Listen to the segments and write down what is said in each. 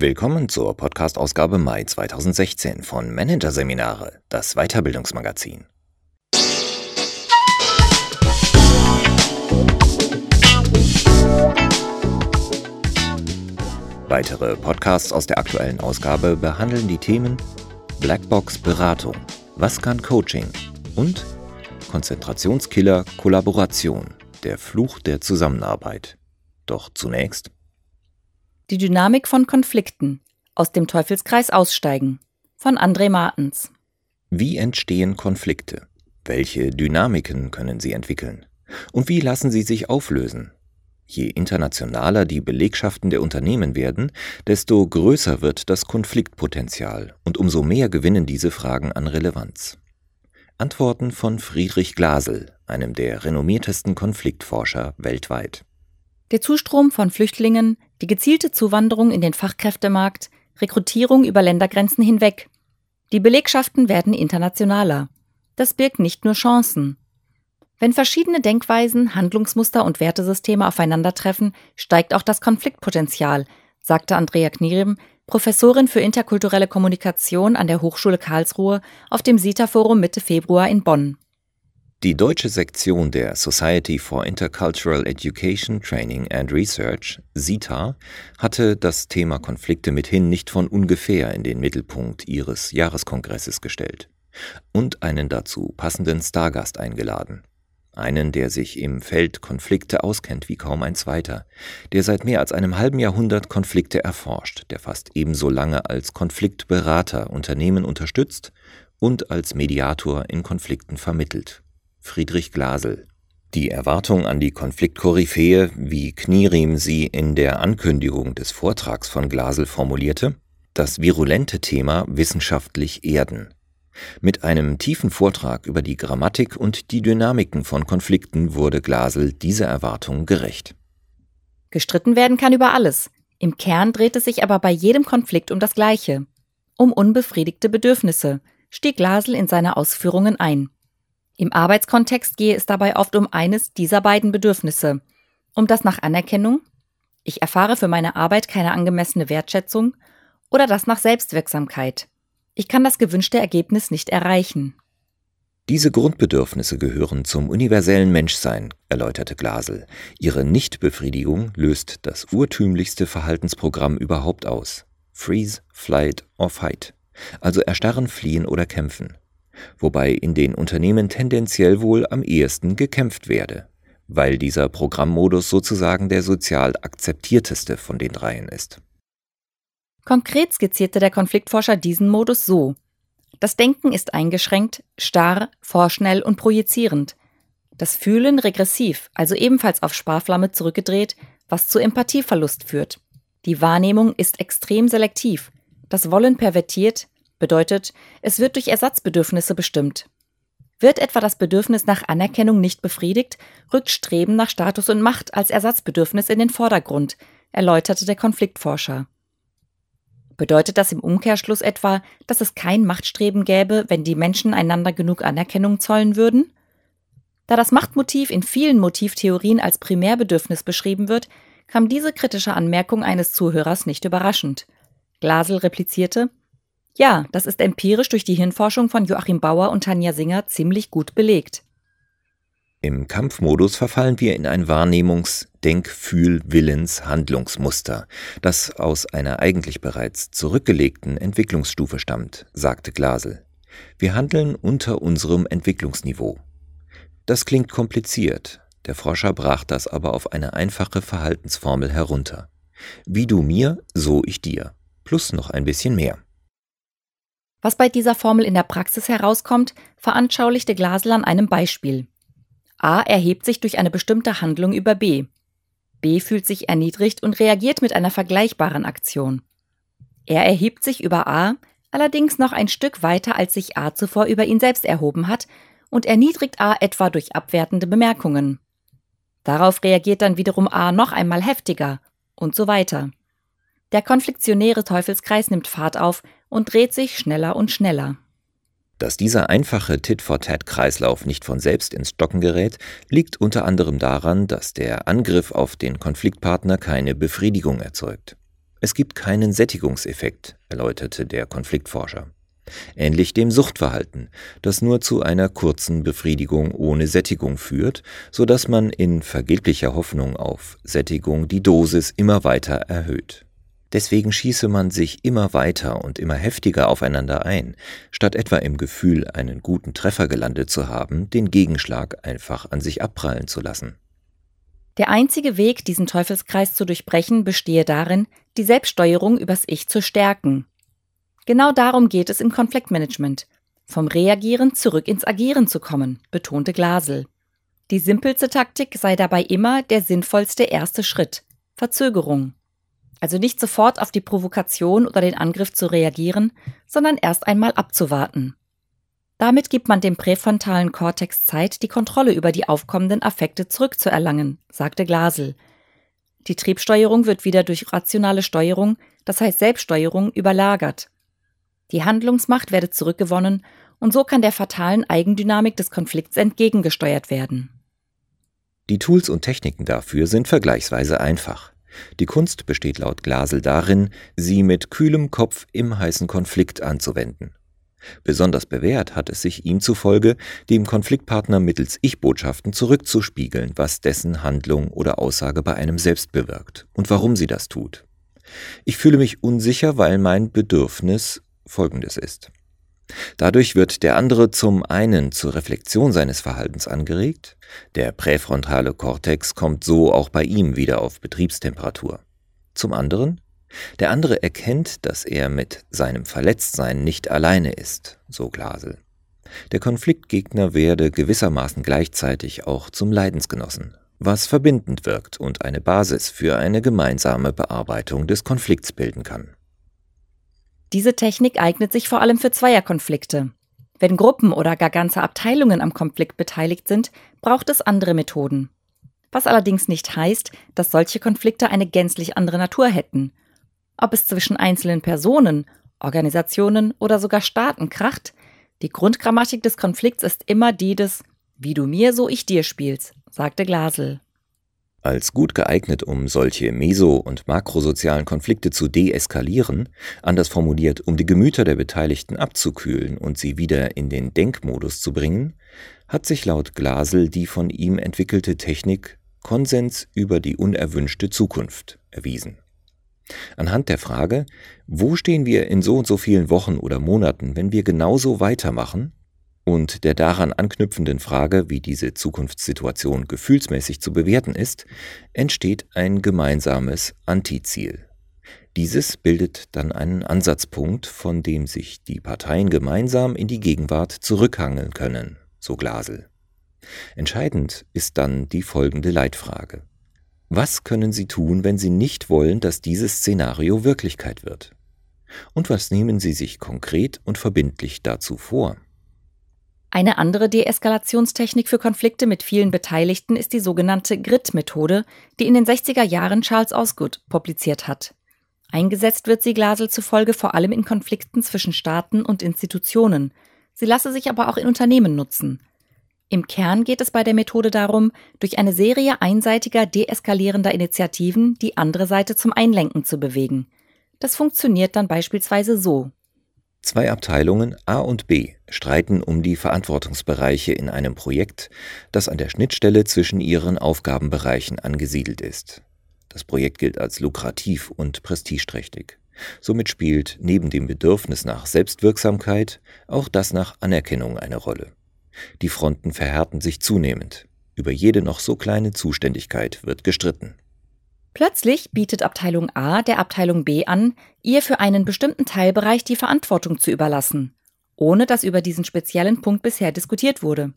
Willkommen zur Podcast-Ausgabe Mai 2016 von Managerseminare, das Weiterbildungsmagazin. Weitere Podcasts aus der aktuellen Ausgabe behandeln die Themen Blackbox Beratung, was kann Coaching und Konzentrationskiller Kollaboration, der Fluch der Zusammenarbeit. Doch zunächst die Dynamik von Konflikten. Aus dem Teufelskreis aussteigen. Von André Martens. Wie entstehen Konflikte? Welche Dynamiken können sie entwickeln? Und wie lassen sie sich auflösen? Je internationaler die Belegschaften der Unternehmen werden, desto größer wird das Konfliktpotenzial und umso mehr gewinnen diese Fragen an Relevanz. Antworten von Friedrich Glasel, einem der renommiertesten Konfliktforscher weltweit. Der Zustrom von Flüchtlingen, die gezielte Zuwanderung in den Fachkräftemarkt, Rekrutierung über Ländergrenzen hinweg. Die Belegschaften werden internationaler. Das birgt nicht nur Chancen. Wenn verschiedene Denkweisen, Handlungsmuster und Wertesysteme aufeinandertreffen, steigt auch das Konfliktpotenzial, sagte Andrea Knierim, Professorin für interkulturelle Kommunikation an der Hochschule Karlsruhe auf dem SITA-Forum Mitte Februar in Bonn. Die deutsche Sektion der Society for Intercultural Education, Training and Research, SITA, hatte das Thema Konflikte mithin nicht von ungefähr in den Mittelpunkt ihres Jahreskongresses gestellt und einen dazu passenden Stargast eingeladen. Einen, der sich im Feld Konflikte auskennt wie kaum ein zweiter, der seit mehr als einem halben Jahrhundert Konflikte erforscht, der fast ebenso lange als Konfliktberater Unternehmen unterstützt und als Mediator in Konflikten vermittelt Friedrich Glasel. Die Erwartung an die Konfliktkoryphäe, wie Knierim sie in der Ankündigung des Vortrags von Glasel formulierte, das virulente Thema wissenschaftlich erden. Mit einem tiefen Vortrag über die Grammatik und die Dynamiken von Konflikten wurde Glasel dieser Erwartung gerecht. Gestritten werden kann über alles. Im Kern dreht es sich aber bei jedem Konflikt um das Gleiche. Um unbefriedigte Bedürfnisse, stieg Glasel in seine Ausführungen ein. Im Arbeitskontext gehe es dabei oft um eines dieser beiden Bedürfnisse. Um das nach Anerkennung, ich erfahre für meine Arbeit keine angemessene Wertschätzung, oder das nach Selbstwirksamkeit. Ich kann das gewünschte Ergebnis nicht erreichen. Diese Grundbedürfnisse gehören zum universellen Menschsein, erläuterte Glasel. Ihre Nichtbefriedigung löst das urtümlichste Verhaltensprogramm überhaupt aus. Freeze, Flight or Fight. Also erstarren, fliehen oder kämpfen wobei in den Unternehmen tendenziell wohl am ehesten gekämpft werde, weil dieser Programmmodus sozusagen der sozial akzeptierteste von den dreien ist. Konkret skizzierte der Konfliktforscher diesen Modus so. Das Denken ist eingeschränkt, starr, vorschnell und projizierend. Das Fühlen regressiv, also ebenfalls auf Sparflamme zurückgedreht, was zu Empathieverlust führt. Die Wahrnehmung ist extrem selektiv, das Wollen pervertiert, Bedeutet, es wird durch Ersatzbedürfnisse bestimmt. Wird etwa das Bedürfnis nach Anerkennung nicht befriedigt, rückt Streben nach Status und Macht als Ersatzbedürfnis in den Vordergrund, erläuterte der Konfliktforscher. Bedeutet das im Umkehrschluss etwa, dass es kein Machtstreben gäbe, wenn die Menschen einander genug Anerkennung zollen würden? Da das Machtmotiv in vielen Motivtheorien als Primärbedürfnis beschrieben wird, kam diese kritische Anmerkung eines Zuhörers nicht überraschend. Glasel replizierte, ja, das ist empirisch durch die Hirnforschung von Joachim Bauer und Tanja Singer ziemlich gut belegt. Im Kampfmodus verfallen wir in ein Wahrnehmungs-, Denk-, Fühl-, Willens-, Handlungsmuster, das aus einer eigentlich bereits zurückgelegten Entwicklungsstufe stammt, sagte Glasel. Wir handeln unter unserem Entwicklungsniveau. Das klingt kompliziert, der Forscher brach das aber auf eine einfache Verhaltensformel herunter. Wie du mir, so ich dir. Plus noch ein bisschen mehr. Was bei dieser Formel in der Praxis herauskommt, veranschaulichte Glasel an einem Beispiel. A erhebt sich durch eine bestimmte Handlung über B. B fühlt sich erniedrigt und reagiert mit einer vergleichbaren Aktion. Er erhebt sich über A, allerdings noch ein Stück weiter, als sich A zuvor über ihn selbst erhoben hat, und erniedrigt A etwa durch abwertende Bemerkungen. Darauf reagiert dann wiederum A noch einmal heftiger und so weiter. Der konfliktionäre Teufelskreis nimmt Fahrt auf und dreht sich schneller und schneller. Dass dieser einfache Tit-for-Tat-Kreislauf nicht von selbst ins Stocken gerät, liegt unter anderem daran, dass der Angriff auf den Konfliktpartner keine Befriedigung erzeugt. Es gibt keinen Sättigungseffekt, erläuterte der Konfliktforscher. Ähnlich dem Suchtverhalten, das nur zu einer kurzen Befriedigung ohne Sättigung führt, so dass man in vergeblicher Hoffnung auf Sättigung die Dosis immer weiter erhöht. Deswegen schieße man sich immer weiter und immer heftiger aufeinander ein, statt etwa im Gefühl, einen guten Treffer gelandet zu haben, den Gegenschlag einfach an sich abprallen zu lassen. Der einzige Weg, diesen Teufelskreis zu durchbrechen, bestehe darin, die Selbststeuerung übers Ich zu stärken. Genau darum geht es im Konfliktmanagement, vom Reagieren zurück ins Agieren zu kommen, betonte Glasel. Die simpelste Taktik sei dabei immer der sinnvollste erste Schritt, Verzögerung. Also nicht sofort auf die Provokation oder den Angriff zu reagieren, sondern erst einmal abzuwarten. Damit gibt man dem präfrontalen Kortex Zeit, die Kontrolle über die aufkommenden Affekte zurückzuerlangen, sagte Glasel. Die Triebsteuerung wird wieder durch rationale Steuerung, das heißt Selbststeuerung, überlagert. Die Handlungsmacht werde zurückgewonnen und so kann der fatalen Eigendynamik des Konflikts entgegengesteuert werden. Die Tools und Techniken dafür sind vergleichsweise einfach. Die Kunst besteht laut Glasel darin, sie mit kühlem Kopf im heißen Konflikt anzuwenden. Besonders bewährt hat es sich ihm zufolge, dem Konfliktpartner mittels Ich-Botschaften zurückzuspiegeln, was dessen Handlung oder Aussage bei einem selbst bewirkt und warum sie das tut. Ich fühle mich unsicher, weil mein Bedürfnis folgendes ist. Dadurch wird der andere zum einen zur Reflexion seines Verhaltens angeregt, der präfrontale Kortex kommt so auch bei ihm wieder auf Betriebstemperatur. Zum anderen, der andere erkennt, dass er mit seinem Verletztsein nicht alleine ist, so Glasel. Der Konfliktgegner werde gewissermaßen gleichzeitig auch zum Leidensgenossen, was verbindend wirkt und eine Basis für eine gemeinsame Bearbeitung des Konflikts bilden kann. Diese Technik eignet sich vor allem für Zweierkonflikte. Wenn Gruppen oder gar ganze Abteilungen am Konflikt beteiligt sind, braucht es andere Methoden. Was allerdings nicht heißt, dass solche Konflikte eine gänzlich andere Natur hätten. Ob es zwischen einzelnen Personen, Organisationen oder sogar Staaten kracht, die Grundgrammatik des Konflikts ist immer die des Wie du mir, so ich dir spielst, sagte Glasel. Als gut geeignet, um solche meso- und makrosozialen Konflikte zu deeskalieren, anders formuliert, um die Gemüter der Beteiligten abzukühlen und sie wieder in den Denkmodus zu bringen, hat sich laut Glasel die von ihm entwickelte Technik Konsens über die unerwünschte Zukunft erwiesen. Anhand der Frage, wo stehen wir in so und so vielen Wochen oder Monaten, wenn wir genauso weitermachen, und der daran anknüpfenden Frage, wie diese Zukunftssituation gefühlsmäßig zu bewerten ist, entsteht ein gemeinsames Antiziel. Dieses bildet dann einen Ansatzpunkt, von dem sich die Parteien gemeinsam in die Gegenwart zurückhangeln können, so Glasel. Entscheidend ist dann die folgende Leitfrage. Was können Sie tun, wenn Sie nicht wollen, dass dieses Szenario Wirklichkeit wird? Und was nehmen Sie sich konkret und verbindlich dazu vor? Eine andere Deeskalationstechnik für Konflikte mit vielen Beteiligten ist die sogenannte Grid-Methode, die in den 60er Jahren Charles Osgood publiziert hat. Eingesetzt wird sie Glasel zufolge vor allem in Konflikten zwischen Staaten und Institutionen. Sie lasse sich aber auch in Unternehmen nutzen. Im Kern geht es bei der Methode darum, durch eine Serie einseitiger deeskalierender Initiativen die andere Seite zum Einlenken zu bewegen. Das funktioniert dann beispielsweise so. Zwei Abteilungen A und B streiten um die Verantwortungsbereiche in einem Projekt, das an der Schnittstelle zwischen ihren Aufgabenbereichen angesiedelt ist. Das Projekt gilt als lukrativ und prestigeträchtig. Somit spielt neben dem Bedürfnis nach Selbstwirksamkeit auch das nach Anerkennung eine Rolle. Die Fronten verhärten sich zunehmend. Über jede noch so kleine Zuständigkeit wird gestritten. Plötzlich bietet Abteilung A der Abteilung B an, ihr für einen bestimmten Teilbereich die Verantwortung zu überlassen, ohne dass über diesen speziellen Punkt bisher diskutiert wurde.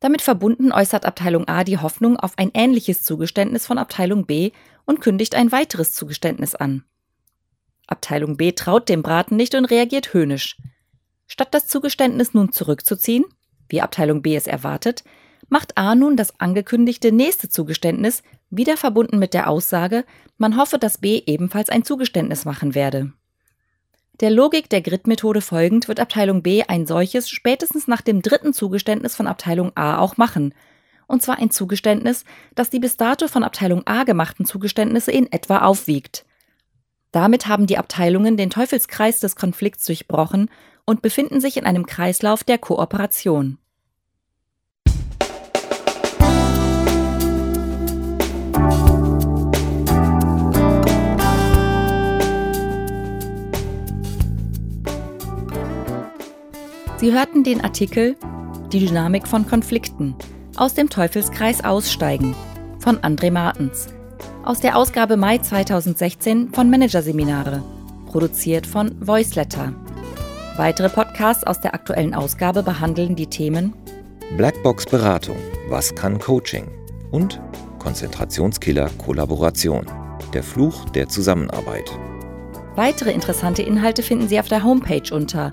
Damit verbunden äußert Abteilung A die Hoffnung auf ein ähnliches Zugeständnis von Abteilung B und kündigt ein weiteres Zugeständnis an. Abteilung B traut dem Braten nicht und reagiert höhnisch. Statt das Zugeständnis nun zurückzuziehen, wie Abteilung B es erwartet, macht A nun das angekündigte nächste Zugeständnis, wieder verbunden mit der Aussage, man hoffe, dass B ebenfalls ein Zugeständnis machen werde. Der Logik der Grid-Methode folgend wird Abteilung B ein solches spätestens nach dem dritten Zugeständnis von Abteilung A auch machen. Und zwar ein Zugeständnis, das die bis dato von Abteilung A gemachten Zugeständnisse in etwa aufwiegt. Damit haben die Abteilungen den Teufelskreis des Konflikts durchbrochen und befinden sich in einem Kreislauf der Kooperation. Sie hörten den Artikel Die Dynamik von Konflikten aus dem Teufelskreis aussteigen von André Martens aus der Ausgabe Mai 2016 von Managerseminare, produziert von Voiceletter. Weitere Podcasts aus der aktuellen Ausgabe behandeln die Themen Blackbox Beratung, was kann Coaching und Konzentrationskiller Kollaboration, der Fluch der Zusammenarbeit. Weitere interessante Inhalte finden Sie auf der Homepage unter